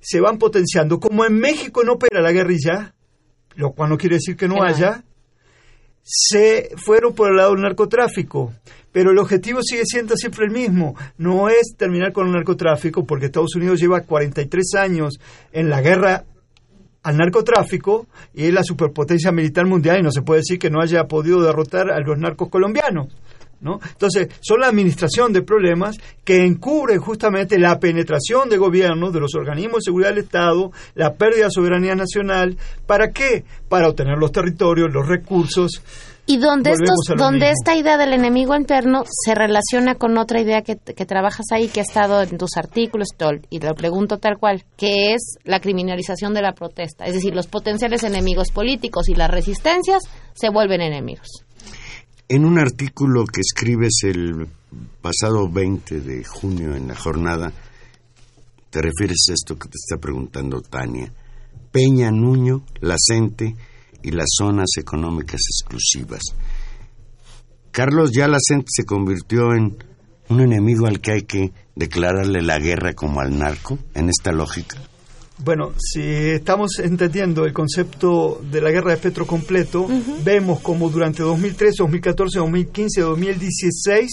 se van potenciando. Como en México no opera la guerrilla, lo cual no quiere decir que no haya, se fueron por el lado del narcotráfico. Pero el objetivo sigue siendo siempre el mismo. No es terminar con el narcotráfico, porque Estados Unidos lleva 43 años en la guerra al narcotráfico y es la superpotencia militar mundial y no se puede decir que no haya podido derrotar a los narcos colombianos. ¿No? Entonces, son la administración de problemas que encubren justamente la penetración de gobiernos, de los organismos de seguridad del Estado, la pérdida de soberanía nacional. ¿Para qué? Para obtener los territorios, los recursos. Y donde, Volvemos estos, donde mismo. esta idea del enemigo interno se relaciona con otra idea que, que trabajas ahí, que ha estado en tus artículos y lo pregunto tal cual, que es la criminalización de la protesta. Es decir, los potenciales enemigos políticos y las resistencias se vuelven enemigos. En un artículo que escribes el pasado 20 de junio en la jornada, te refieres a esto que te está preguntando Tania. Peña, Nuño, La Cente y las zonas económicas exclusivas. Carlos, ya La Cente se convirtió en un enemigo al que hay que declararle la guerra como al narco, en esta lógica. Bueno, si estamos entendiendo el concepto de la guerra de Petro completo, vemos como durante 2013, 2014, 2015, 2016,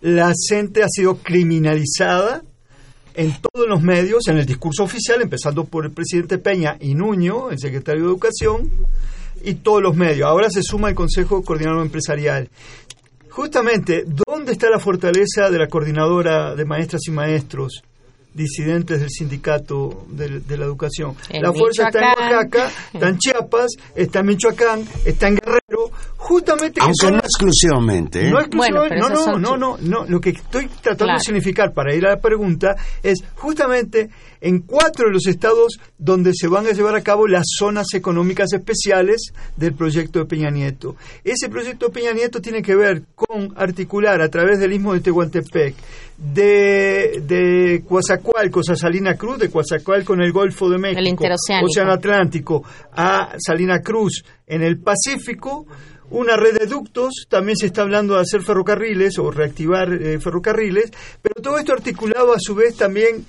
la gente ha sido criminalizada en todos los medios, en el discurso oficial, empezando por el presidente Peña y Nuño, el secretario de Educación, y todos los medios. Ahora se suma el Consejo Coordinador Empresarial. Justamente, ¿dónde está la fortaleza de la coordinadora de maestras y maestros? Disidentes del sindicato de, de la educación. En la fuerza está en. Oaxaca, está en Chiapas, está en Michoacán, está en Guerrero, justamente que Aunque son no exclusivamente. ¿eh? no exclusivamente- Bueno, no, no, no, no, no, Lo que estoy tratando Claro. de significar para ir a la pregunta es justamente en cuatro de los estados donde se van a llevar a cabo las zonas económicas especiales del proyecto de Peña Nieto. Ese proyecto de Peña Nieto tiene que ver con articular a través del istmo de Tehuantepec, de, de Coatzacoalcos a Salina Cruz, de Coatzacoalcos con el Golfo de México, interoceánico. Océano Atlántico, a Salina Cruz en el Pacífico, una red de ductos, también se está hablando de hacer ferrocarriles o reactivar eh, ferrocarriles, pero todo esto articulado a su vez también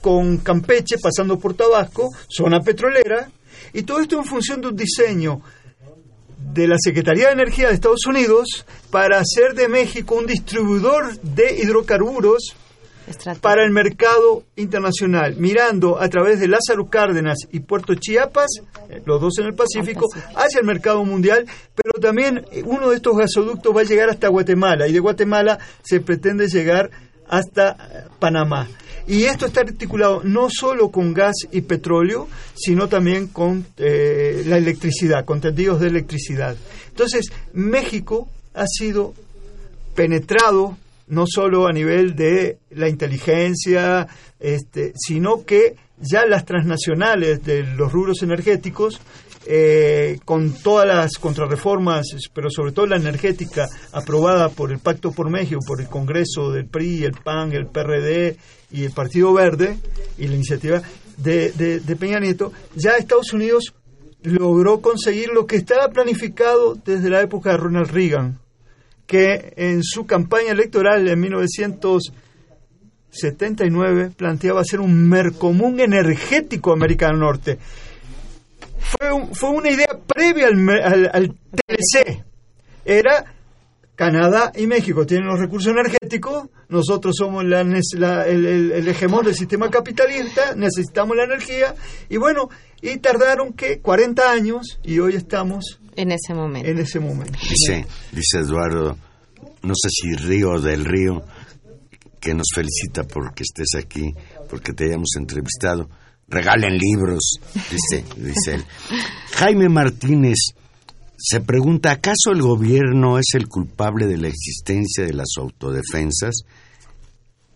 con Campeche, pasando por Tabasco, zona petrolera, y todo esto en función de un diseño de la Secretaría de Energía de Estados Unidos para hacer de México un distribuidor de hidrocarburos. Para el mercado internacional, mirando a través de Lázaro Cárdenas y Puerto Chiapas, eh, los dos en el Pacífico, hacia el mercado mundial, pero también eh, uno de estos gasoductos va a llegar hasta Guatemala y de Guatemala se pretende llegar hasta eh, Panamá. Y esto está articulado no solo con gas y petróleo, sino también con eh, la electricidad, con tendidos de electricidad. Entonces, México ha sido penetrado no solo a nivel de la inteligencia, este, sino que ya las transnacionales de los rubros energéticos, eh, con todas las contrarreformas, pero sobre todo la energética aprobada por el Pacto por México, por el Congreso del PRI, el PAN, el PRD y el Partido Verde, y la iniciativa de, de- de Peña Nieto, ya Estados Unidos logró conseguir lo que estaba planificado desde la época de Ronald Reagan, que en su campaña electoral en 1979 planteaba hacer un mercomún energético América del Norte. Fue, un- fue una idea previa al, al- al TLC. Era Canadá y México tienen los recursos energéticos, nosotros somos la la- el, el- el hegemón del sistema capitalista, necesitamos la energía, y bueno, y tardaron que 40 años y hoy estamos En ese momento. en ese momento. Dice, dice Eduardo, no sé si Río del Río, que nos felicita porque estés aquí, porque te hayamos entrevistado. Regalen libros, dice, dice él. Jaime Martínez se pregunta, ¿acaso el gobierno es el culpable de la existencia de las autodefensas?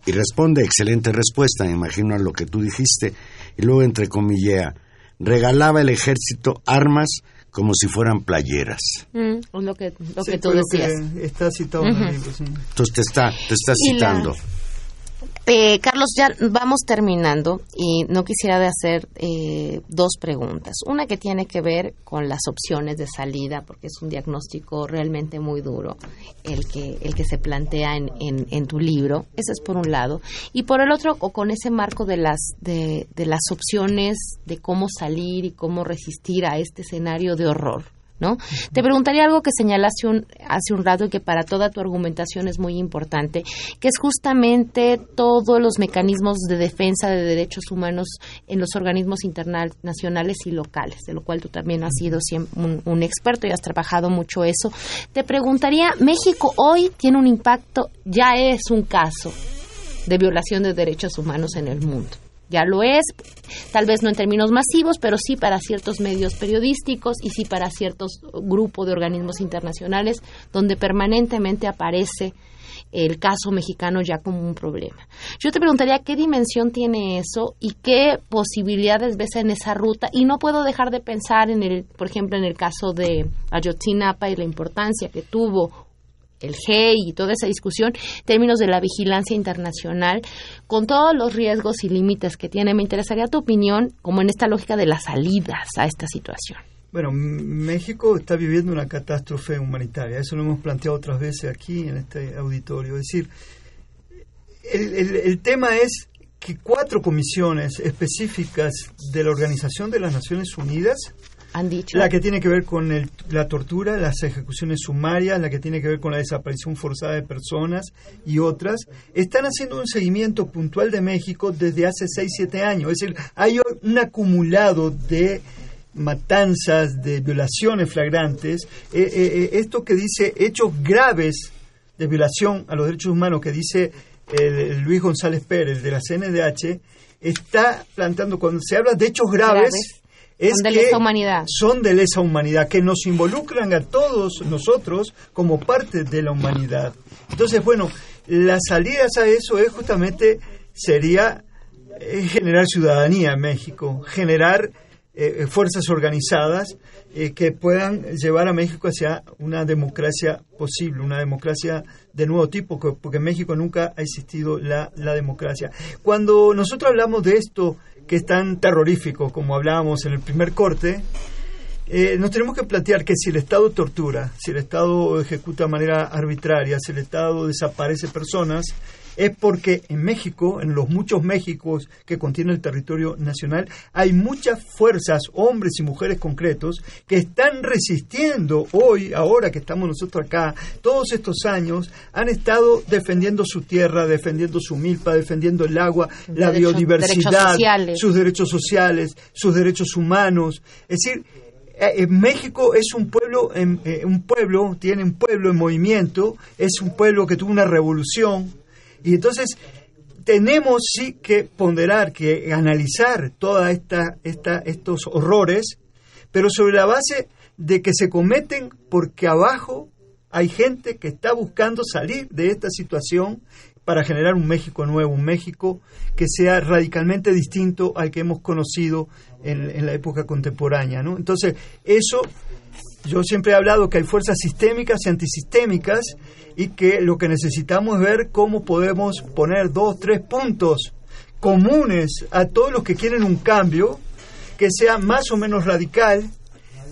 Y responde, excelente respuesta, me imagino a lo que tú dijiste. Y luego entrecomillea, regalaba el ejército armas como si fueran playeras. Mm, lo que, lo Sí, que tú decías. que está citado el libro, sí. Entonces te está, te está Y la- citando. Eh, Carlos, ya vamos terminando y no quisiera hacer eh, dos preguntas. Una que tiene que ver con las opciones de salida, porque es un diagnóstico realmente muy duro el que, el que se plantea en, en, en tu libro. Ese es por un lado. Y por el otro, o con ese marco de las, de, de las opciones de cómo salir y cómo resistir a este escenario de horror. ¿No? Te preguntaría algo que señalaste un- hace un rato y que para toda tu argumentación es muy importante, que es justamente todos los mecanismos de defensa de derechos humanos en los organismos internacionales y locales, de lo cual tú también has sido un experto y has trabajado mucho eso. Te preguntaría, México hoy tiene un impacto, ya es un caso de violación de derechos humanos en el mundo. Ya lo es, tal vez no en términos masivos, pero sí para ciertos medios periodísticos y sí para ciertos grupos de organismos internacionales donde permanentemente aparece el caso mexicano ya como un problema. Yo te preguntaría qué dimensión tiene eso y qué posibilidades ves en esa ruta y no puedo dejar de pensar en el, por ejemplo, en el caso de Ayotzinapa y la importancia que tuvo el GEI y toda esa discusión términos de la vigilancia internacional, con todos los riesgos y límites que tiene. Me interesaría tu opinión, como en esta lógica de las salidas a esta situación. Bueno, México está viviendo una catástrofe humanitaria. Eso lo hemos planteado otras veces aquí en este auditorio. Es decir, el tema es que cuatro comisiones específicas de la Organización de las Naciones Unidas Han dicho. La que tiene que ver con el- la tortura, las ejecuciones sumarias, la que tiene que ver con la desaparición forzada de personas y otras, están haciendo un seguimiento puntual de México desde hace 6, 7 años. Es decir, hay un acumulado de matanzas, de violaciones flagrantes. Eh, eh, eh, esto que dice hechos graves de violación a los derechos humanos, que dice el- el Luis González Pérez de la CNDH, está planteando, cuando se habla de hechos Graves. Es Son de que lesa humanidad. son de lesa humanidad, que nos involucran a todos nosotros como parte de la humanidad. Entonces, bueno, las salidas a eso es justamente, sería eh, generar ciudadanía en México, generar eh, fuerzas organizadas eh, que puedan llevar a México hacia una democracia posible, una democracia de nuevo tipo, que- porque en México nunca ha existido la, la democracia. Cuando nosotros hablamos de esto que es tan terrorífico, como hablábamos en el primer corte, eh, nos tenemos que plantear que si el Estado tortura, si el Estado ejecuta de manera arbitraria, si el Estado desaparece personas, es porque en México, en los muchos Méxicos que contiene el territorio nacional, hay muchas fuerzas, hombres y mujeres concretos, que están resistiendo hoy, ahora que estamos nosotros acá, todos estos años, han estado defendiendo su tierra, defendiendo su milpa, defendiendo el agua, la biodiversidad, derechos sus derechos sociales, sus derechos humanos. Es decir, eh, eh, México es un pueblo, eh, un pueblo, tiene un pueblo en movimiento, es un pueblo que tuvo una revolución, y entonces tenemos sí que ponderar, que analizar toda esta, esta, estos horrores, pero sobre la base de que se cometen porque abajo hay gente que está buscando salir de esta situación para generar un México nuevo, un México que sea radicalmente distinto al que hemos conocido en, en la época contemporánea. ¿no? Entonces, eso, yo siempre he hablado que hay fuerzas sistémicas y antisistémicas y que lo que necesitamos es ver cómo podemos poner dos, tres puntos comunes a todos los que quieren un cambio que sea más o menos radical,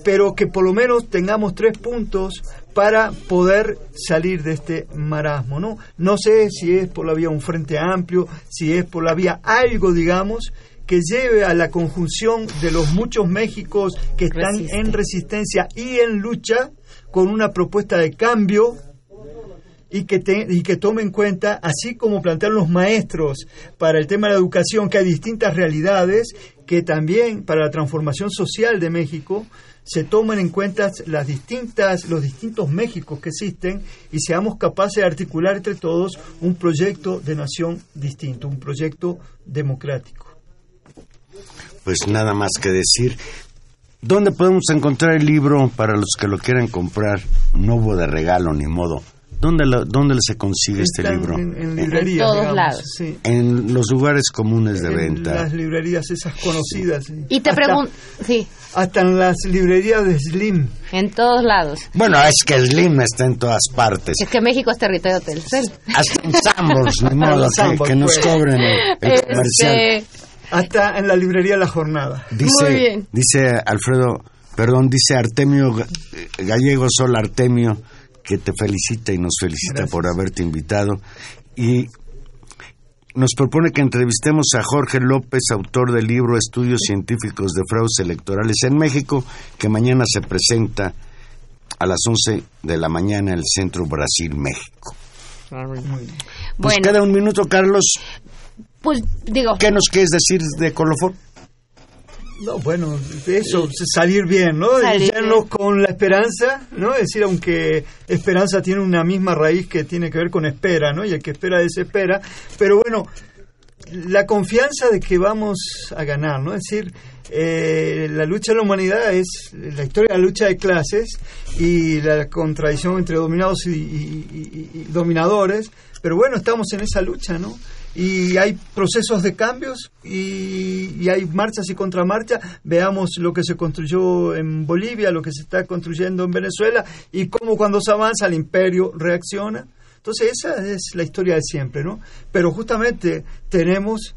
pero que por lo menos tengamos tres puntos para poder salir de este marasmo, ¿no? No sé si es por la vía un frente amplio, si es por la vía algo, digamos, que lleve a la conjunción de los muchos Méxicos que están Resiste. en resistencia y en lucha con una propuesta de cambio y que, te- y que tome en cuenta, así como plantean los maestros para el tema de la educación, que hay distintas realidades, que también para la transformación social de México se tomen en cuenta las distintas, los distintos Méxicos que existen y seamos capaces de articular entre todos un proyecto de nación distinto, un proyecto democrático. Pues nada más que decir. ¿Dónde podemos encontrar el libro para los que lo quieran comprar? No hubo de regalo ni modo. ¿Dónde, lo- dónde se consigue este libro? En, en En- librerías, todos digamos, lados. sí. en los lugares comunes de En venta. las librerías esas conocidas. sí. Y te pregunto, sí, Hasta en las librerías de Slim. en todos lados. Bueno, es que Slim está en todas partes. Es que México es territorio Telcel. Hasta en Sambors, ni modo, que, nos pues. cobren el, el comercial. Este, Hasta en la librería La Jornada. Dice, Muy bien. dice Alfredo, perdón, dice Artemio Ga- Gallego Sol Artemio, que te felicita y nos felicita Gracias. por haberte invitado. Y nos propone que entrevistemos a Jorge López, autor del libro Estudios Científicos de Fraudes Electorales en México, que mañana se presenta a las 11 de la mañana en el Centro Brasil, México. Pues bueno, queda un minuto, Carlos. Pues digo, ¿Qué nos quieres decir de Colofón? No, bueno, eso, salir bien, ¿no? Salir bien. con la esperanza, ¿no? Es decir, aunque esperanza tiene una misma raíz que tiene que ver con espera, ¿no? Y el que espera desespera. Pero bueno, la confianza de que vamos a ganar, ¿no? Es decir, eh, la lucha de la humanidad es la historia de la lucha de clases y la contradicción entre dominados y, y- y- y dominadores. Pero bueno, estamos en esa lucha, ¿no? Y hay procesos de cambios y, y hay marchas y contramarchas. Veamos lo que se construyó en Bolivia, lo que se está construyendo en Venezuela y cómo cuando se avanza el imperio reacciona. Entonces esa es la historia de siempre, ¿no? Pero justamente tenemos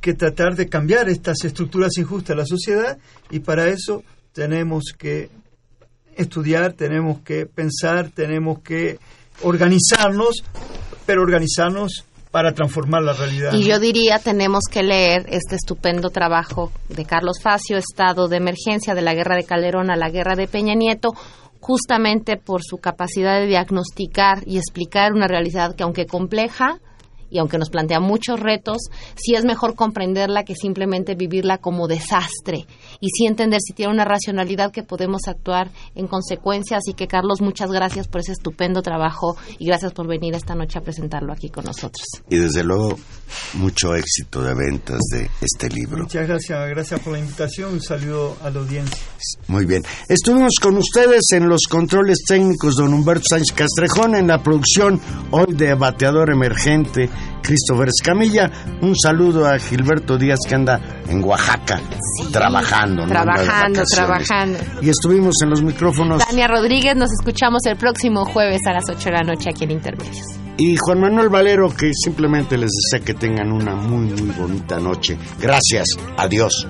que tratar de cambiar estas estructuras injustas de la sociedad y para eso tenemos que estudiar, tenemos que pensar, tenemos que organizarnos, pero organizarnos para transformar la realidad. Y yo diría, tenemos que leer este estupendo trabajo de Carlos Facio, Estado de Emergencia de la Guerra de Calderón a la Guerra de Peña Nieto, justamente por su capacidad de diagnosticar y explicar una realidad que aunque compleja y aunque nos plantea muchos retos, sí es mejor comprenderla que simplemente vivirla como desastre y sí entender si tiene una racionalidad que podemos actuar en consecuencia. Así que Carlos, muchas gracias por ese estupendo trabajo y gracias por venir esta noche a presentarlo aquí con nosotros. Y desde luego, mucho éxito de ventas de este libro. Muchas gracias, gracias por la invitación. Un saludo a la audiencia. Muy bien. Estuvimos con ustedes en los controles técnicos, don Humberto Sánchez Castrejón, en la producción hoy de Bateador Emergente, Christopher Escamilla. Un saludo a Gilberto Díaz, que anda en Oaxaca, trabajando. Trabajando, trabajando. Y estuvimos en los micrófonos. Tania Rodríguez, nos escuchamos el próximo jueves a las 8 de la noche aquí en Intermedios. Y Juan Manuel Valero, que simplemente les desea que tengan una muy, muy bonita noche. Gracias. Adiós.